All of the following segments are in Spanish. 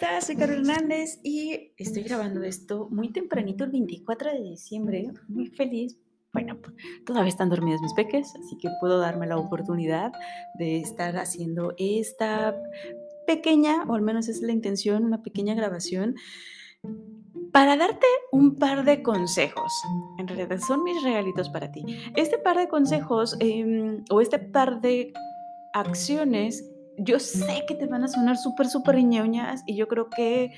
estás? Soy Carol Hernández y estoy grabando esto muy tempranito, el 24 de diciembre. Muy feliz. Bueno, pues, todavía están dormidos mis peques, así que puedo darme la oportunidad de estar haciendo esta pequeña, o al menos es la intención, una pequeña grabación para darte un par de consejos. En realidad son mis regalitos para ti. Este par de consejos em, o este par de acciones yo sé que te van a sonar súper, súper ñoñas y yo creo que,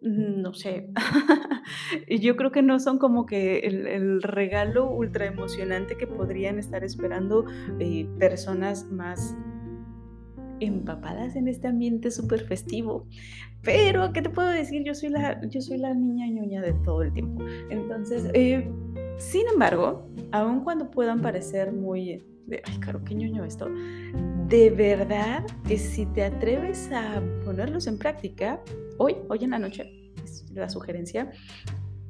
no sé, yo creo que no son como que el, regalo ultra emocionante que podrían estar esperando eh, personas más empapadas en este ambiente súper festivo. Pero, ¿qué te puedo decir? Yo soy la, yo soy la niña ñoña de todo el tiempo. Entonces, eh, sin embargo, aun cuando puedan parecer muy ay, caro, qué ñoño esto, de verdad que si te atreves a ponerlos en práctica, hoy, hoy en la noche, es la sugerencia,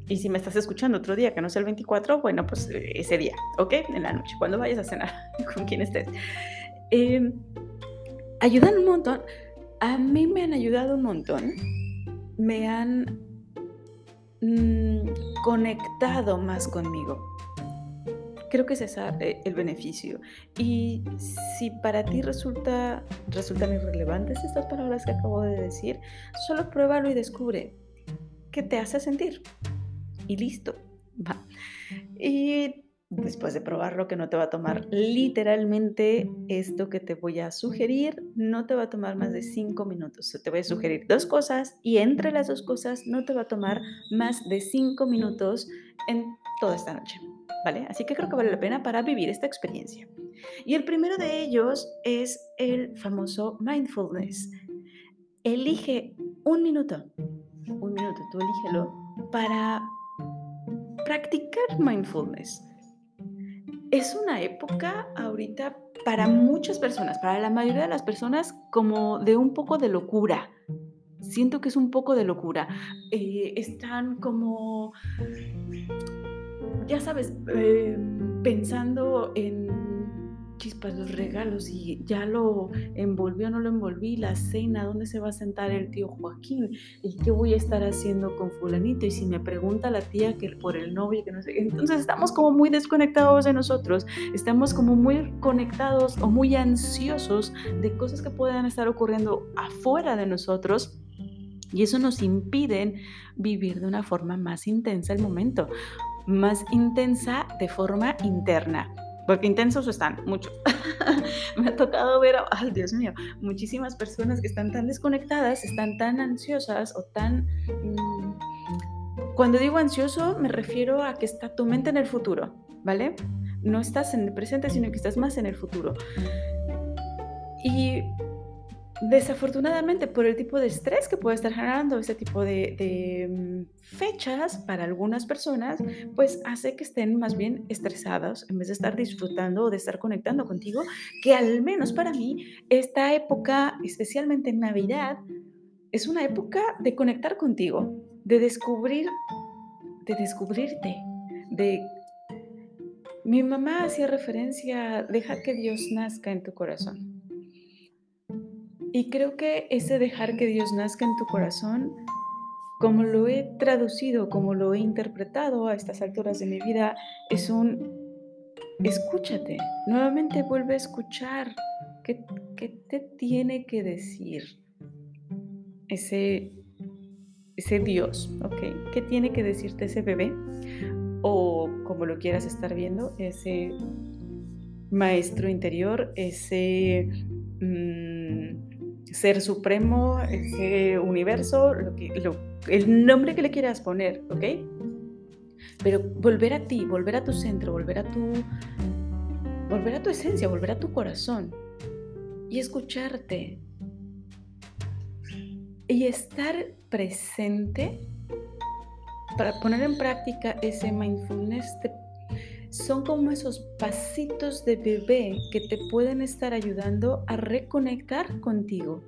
y si me estás escuchando otro día que no sea el 24, bueno, pues eh, ese día, ¿ok? En la noche, cuando vayas a cenar, con quien estés. Em, ayudan un montón. A mí me han ayudado un montón. Me han mm, conectado más conmigo. Creo que es ese eh, el beneficio. Y si para ti resulta, resultan irrelevantes estas palabras que acabo de decir, solo pruébalo y descubre qué te hace sentir. Y listo. Va. Y después de probarlo, que no te va a tomar literalmente esto que te voy a sugerir, no te va a tomar más de cinco minutos. Te voy a sugerir dos cosas y entre las dos cosas no te va a tomar más de cinco minutos en toda esta noche. ¿Vale? Así que creo que vale la pena para vivir esta experiencia. Y el primero de ellos es el famoso mindfulness. Elige un minuto, un minuto, tú elígelo, para practicar mindfulness. Es una época ahorita para muchas personas, para la mayoría de las personas, como de un poco de locura. Siento que es un poco de locura. Eh, están como ya sabes, em, pensando en chispas, los regalos, y ya lo envolvió, no lo envolví, la cena, dónde se va a sentar el tío Joaquín, y qué voy a estar haciendo con fulanito, y si me pregunta la tía que por el novio, que no sé, entonces estamos como muy desconectados de nosotros, estamos como muy conectados o muy ansiosos de cosas que puedan estar ocurriendo afuera de nosotros. Y eso nos impide vivir de una forma más intensa el momento más intensa de forma interna. Porque intensos están, muchos. Me ha tocado ver, ay Dios mío, muchísimas personas que están tan desconectadas, están tan ansiosas o tan... Mm, cuando digo ansioso me refiero a que está tu mente en el futuro, ¿vale? No estás en el presente, sino que estás más en el futuro. Y Desafortunadamente, por el tipo de estrés que puede estar generando ese tipo de, mm, fechas para algunas personas, pues hace que estén más bien estresados en vez de estar disfrutando o de estar conectando contigo, que al menos para mí esta época, especialmente en Navidad, es una época de conectar contigo, de descubrir, de descubrirte, de... Mi mamá hacía referencia, deja que Dios nazca en tu corazón. Y creo que ese dejar que Dios nazca en tu corazón, como lo he traducido, como lo he interpretado a estas alturas de mi vida, es un escúchate, nuevamente vuelve a escuchar qué, te tiene que decir ese, ese Dios, ¿ok? ¿Qué tiene que decirte ese bebé? O como lo quieras estar viendo, ese maestro interior, ese... Mm, ser supremo, ese universo, lo que, el nombre que le quieras poner, ¿ok? Pero volver a ti, volver a tu centro, volver a tu, volver a tu esencia, volver a tu corazón y escucharte y estar presente para poner en práctica ese mindfulness son como esos pasitos de bebé que te pueden estar ayudando a reconectar contigo.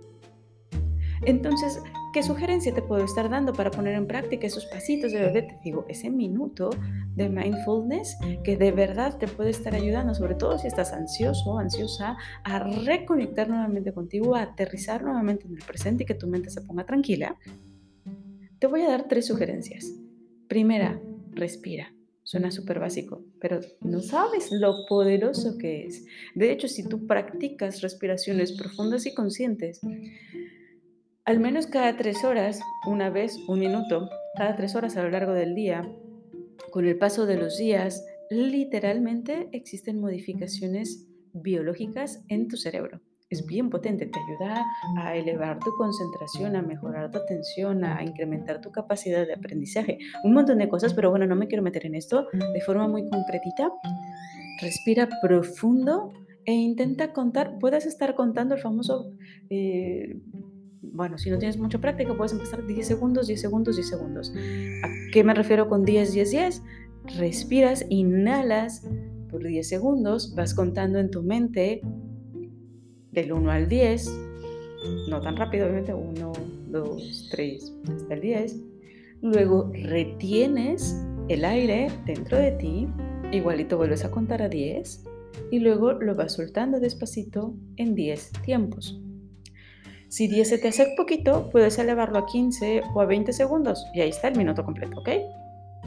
Entonces, ¿Qué sugerencia te puedo estar dando para poner en práctica esos pasitos de bebé? Te digo, ese minuto de mindfulness que de verdad te puede estar ayudando, sobre todo si estás ansioso o ansiosa, a reconectar nuevamente contigo, a aterrizar nuevamente en el presente y que tu mente se ponga tranquila. Te voy a dar tres sugerencias. Primera, respira. Suena súper básico, pero no sabes lo poderoso que es. De hecho, si tú practicas respiraciones profundas y conscientes, al menos cada tres horas, una vez, un minuto, cada tres horas a lo largo del día, con el paso de los días, literalmente existen modificaciones biológicas en tu cerebro es bien potente, te ayuda a elevar tu concentración, a mejorar tu atención, a incrementar tu capacidad de aprendizaje, un montón de cosas, pero bueno, no me quiero meter en esto de forma muy concretita. Respira profundo e intenta contar, puedes estar contando el famoso, eh, bueno, si no tienes mucha práctica, puedes empezar 10 segundos, 10 segundos, 10 segundos. ¿A qué me refiero con 10, 10, 10? Respiras, inhalas por 10 segundos, vas contando en tu mente del 1 al 10, no tan rápido, obviamente, 1, 2, 3, hasta el 10. Luego retienes el aire dentro de ti, igualito vuelves a contar a 10 y luego lo vas soltando despacito en 10 tiempos. Si 10 se te hace poquito, puedes elevarlo a 15 o a 20 segundos y ahí está el minuto completo, ¿ok?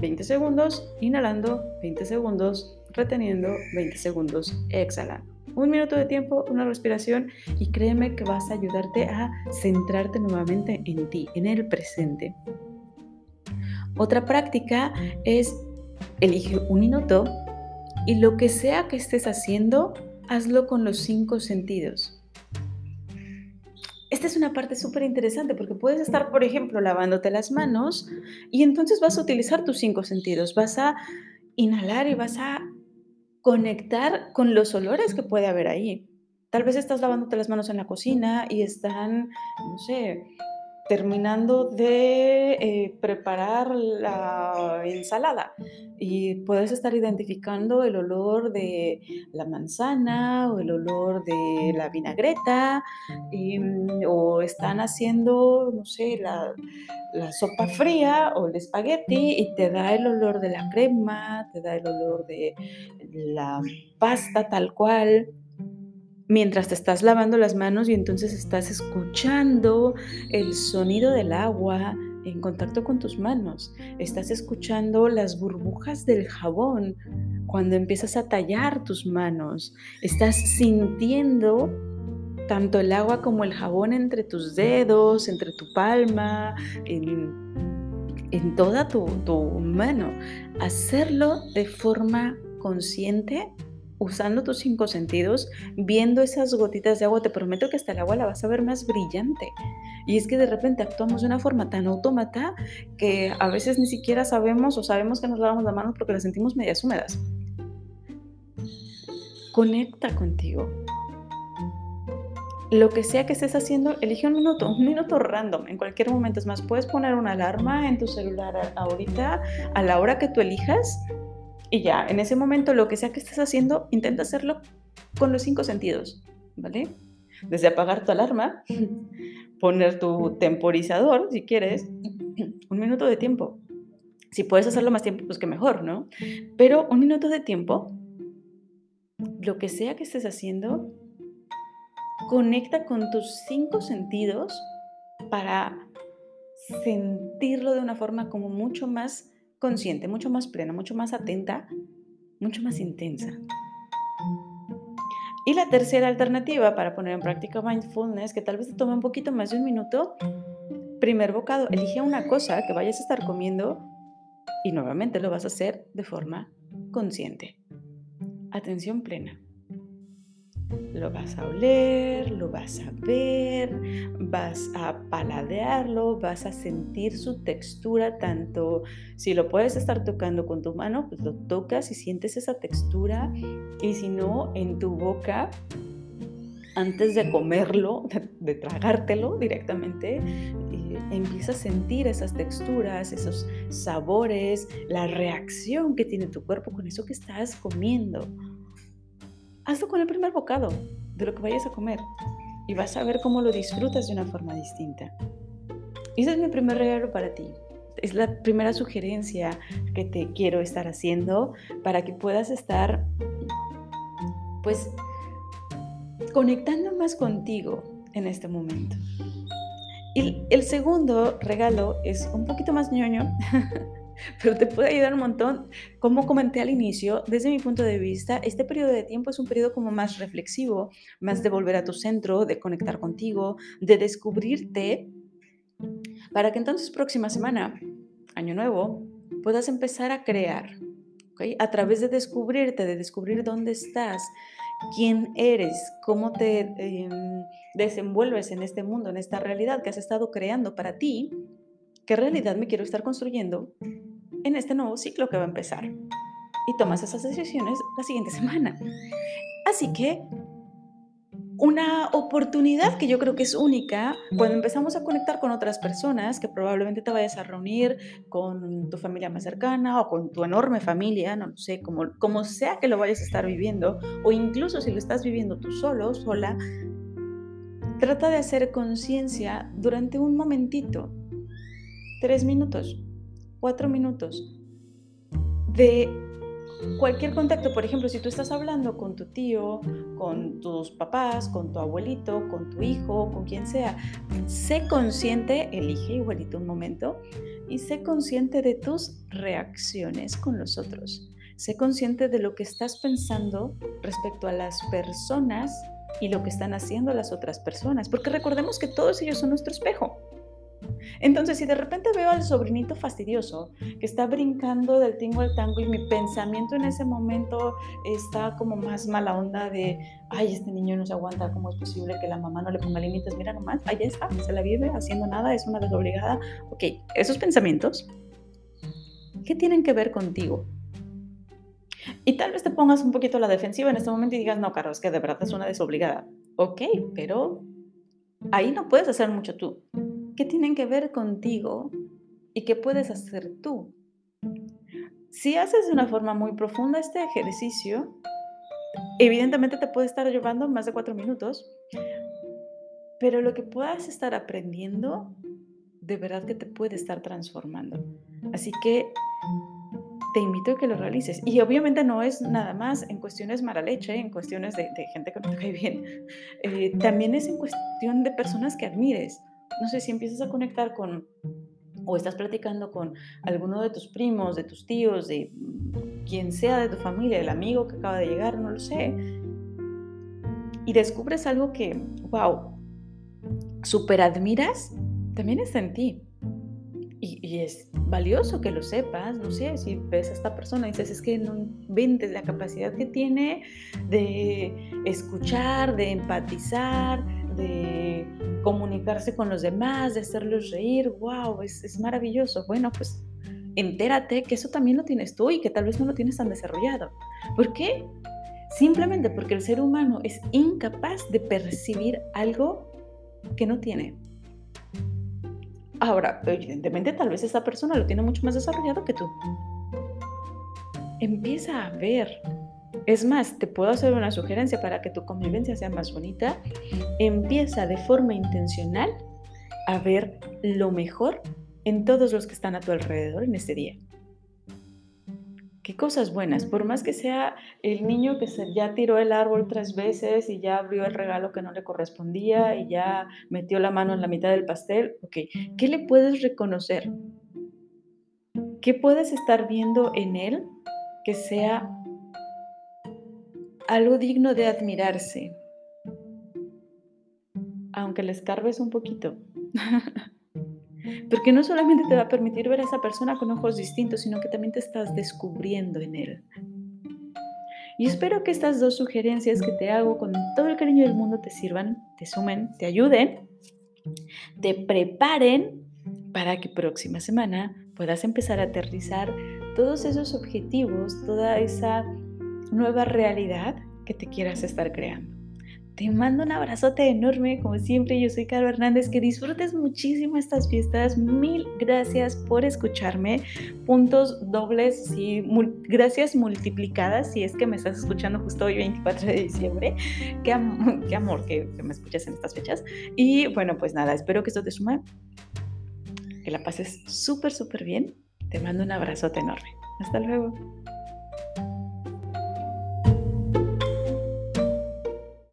20 segundos inhalando, 20 segundos reteniendo, 20 segundos exhalando un minuto de tiempo, una respiración y créeme que vas a ayudarte a centrarte nuevamente en ti, en el presente. Otra práctica es elige un minuto y lo que sea que estés haciendo, hazlo con los cinco sentidos. Esta es una parte súper interesante porque puedes estar, por ejemplo, lavándote las manos y entonces vas a utilizar tus cinco sentidos. Vas a inhalar y vas a conectar con los olores que puede haber ahí. Tal vez estás lavándote las manos en la cocina y están, no sé, terminando de eh, preparar la ensalada. Y puedes estar identificando el olor de la manzana o el olor de la vinagreta mm, o están haciendo, no sé, la, la sopa fría o el espagueti y te da el olor de la crema, te da el olor de la pasta tal cual mientras te estás lavando las manos y entonces estás escuchando el sonido del agua en contacto con tus manos. Estás escuchando las burbujas del jabón cuando empiezas a tallar tus manos. Estás sintiendo tanto el agua como el jabón entre tus dedos, entre tu palma, en, toda tu, mano. Hacerlo de forma consciente usando tus cinco sentidos, viendo esas gotitas de agua, te prometo que hasta el agua la vas a ver más brillante. Y es que de repente actuamos de una forma tan autómata que a veces ni siquiera sabemos o sabemos que nos lavamos las manos porque las sentimos medias húmedas. Conecta contigo. Lo que sea que estés haciendo, elige un minuto, un minuto random, en cualquier momento. Es más, puedes poner una alarma en tu celular ahorita, a la hora que tú elijas, y ya, en ese momento, lo que sea que estés haciendo, intenta hacerlo con los cinco sentidos, ¿vale? Desde apagar tu alarma, poner tu temporizador, si quieres, un minuto de tiempo. Si puedes hacerlo más tiempo, pues que mejor, ¿no? Pero un minuto de tiempo, lo que sea que estés haciendo, conecta con tus cinco sentidos para sentirlo de una forma como mucho más consciente, mucho más plena, mucho más atenta, mucho más intensa. Y la tercera alternativa para poner en práctica mindfulness, que tal vez te tome un poquito más de un minuto, primer bocado, elige una cosa que vayas a estar comiendo y nuevamente lo vas a hacer de forma consciente. Atención plena. Lo vas a oler, lo vas a ver, vas a paladearlo, vas a sentir su textura, tanto si lo puedes estar tocando con tu mano, pues lo tocas y sientes esa textura, y si no, en tu boca, antes de comerlo, de, tragártelo directamente, eh, empieza a sentir esas texturas, esos sabores, la reacción que tiene tu cuerpo con eso que estás comiendo hazlo con el primer bocado de lo que vayas a comer y vas a ver cómo lo disfrutas de una forma distinta. Ese es mi primer regalo para ti. Es la primera sugerencia que te quiero estar haciendo para que puedas estar, pues, conectando más contigo en este momento. Y el segundo regalo es un poquito más ñoño, pero te puede ayudar un montón. Como comenté al inicio, desde mi punto de vista, este periodo de tiempo es un periodo como más reflexivo, más de volver a tu centro, de conectar contigo, de descubrirte, para que entonces próxima semana, año nuevo, puedas empezar a crear, a través de descubrirte, de descubrir dónde estás, quién eres, cómo te em, desenvuelves en este mundo, en esta realidad que has estado creando para ti, qué realidad me quiero estar construyendo en este nuevo ciclo que va a empezar. Y tomas esas decisiones la siguiente semana. Así que una oportunidad que yo creo que es única cuando empezamos a conectar con otras personas, que probablemente te vayas a reunir con tu familia más cercana o con tu enorme familia, no sé, como, como sea que lo vayas a estar viviendo, o incluso si lo estás viviendo tú solo, sola, trata de hacer conciencia durante un momentito, tres minutos, cuatro minutos, de cualquier contacto, por ejemplo, si tú estás hablando con tu tío, con tus papás, con tu abuelito, con tu hijo, con quien sea, sé consciente, elige igualito un momento y sé consciente de tus reacciones con los otros. Sé consciente de lo que estás pensando respecto a las personas y lo que están haciendo las otras personas, porque recordemos que todos ellos son nuestro espejo. Entonces, si de repente veo al sobrinito fastidioso que está brincando del tingo al tango y mi pensamiento en ese momento está como más mala onda de, ay, este niño no se aguanta, ¿cómo es posible que la mamá no le ponga límites? Mira nomás, allá está, se la vive haciendo nada, es una desobligada. Ok, esos pensamientos, ¿qué tienen que ver contigo? Y tal vez te pongas un poquito a la defensiva en este momento y digas, no, Carlos, es que de verdad es una desobligada. Ok, pero ahí no puedes hacer mucho tú ¿Qué tienen que ver contigo y qué puedes hacer tú? Si haces de una forma muy profunda este ejercicio, evidentemente te puede estar llevando más de cuatro minutos, pero lo que puedas estar aprendiendo, de verdad que te puede estar transformando. Así que te invito a que lo realices. Y obviamente no es nada más en cuestiones mala leche, en cuestiones de, gente que no te cae bien. Eh, también es en cuestión de personas que admires no sé, si empiezas a conectar con, o estás platicando con alguno de tus primos, de tus tíos, de quien sea de tu familia, el amigo que acaba de llegar, no lo sé, y descubres algo que, wow, super admiras, también está en ti. Y, es valioso que lo sepas, no sé, si ves a esta persona y dices, es que no inventes la capacidad que tiene de escuchar, de empatizar, de comunicarse con los demás, de hacerlos reír, wow, es, es maravilloso. Bueno, pues entérate que eso también lo tienes tú y que tal vez no lo tienes tan desarrollado. ¿Por qué? Simplemente porque el ser humano es incapaz de percibir algo que no tiene. Ahora, evidentemente tal vez esa persona lo tiene mucho más desarrollado que tú. Empieza a ver es más, te puedo hacer una sugerencia para que tu convivencia sea más bonita. Empieza de forma intencional a ver lo mejor en todos los que están a tu alrededor en este día. Qué cosas buenas, por más que sea el niño que se, ya tiró el árbol tres veces y ya abrió el regalo que no le correspondía y ya metió la mano en la mitad del pastel, ¿qué le puedes reconocer? ¿Qué puedes estar viendo en él que sea algo digno de admirarse, aunque le escarbes un poquito. Porque no solamente te va a permitir ver a esa persona con ojos distintos, sino que también te estás descubriendo en él. Y espero que estas dos sugerencias que te hago con todo el cariño del mundo te sirvan, te sumen, te ayuden, te preparen para que próxima semana puedas empezar a aterrizar todos esos objetivos, toda esa nueva realidad que te quieras estar creando. Te mando un abrazote enorme, como siempre, yo soy Caro Hernández, que disfrutes muchísimo estas fiestas, mil gracias por escucharme, puntos dobles y gracias multiplicadas si es que me estás escuchando justo hoy 24 de diciembre, qué, amor que, que me escuchas en estas fechas y bueno, pues nada, espero que esto te sume Que la pases súper, súper bien. Te mando un abrazote enorme. Hasta luego.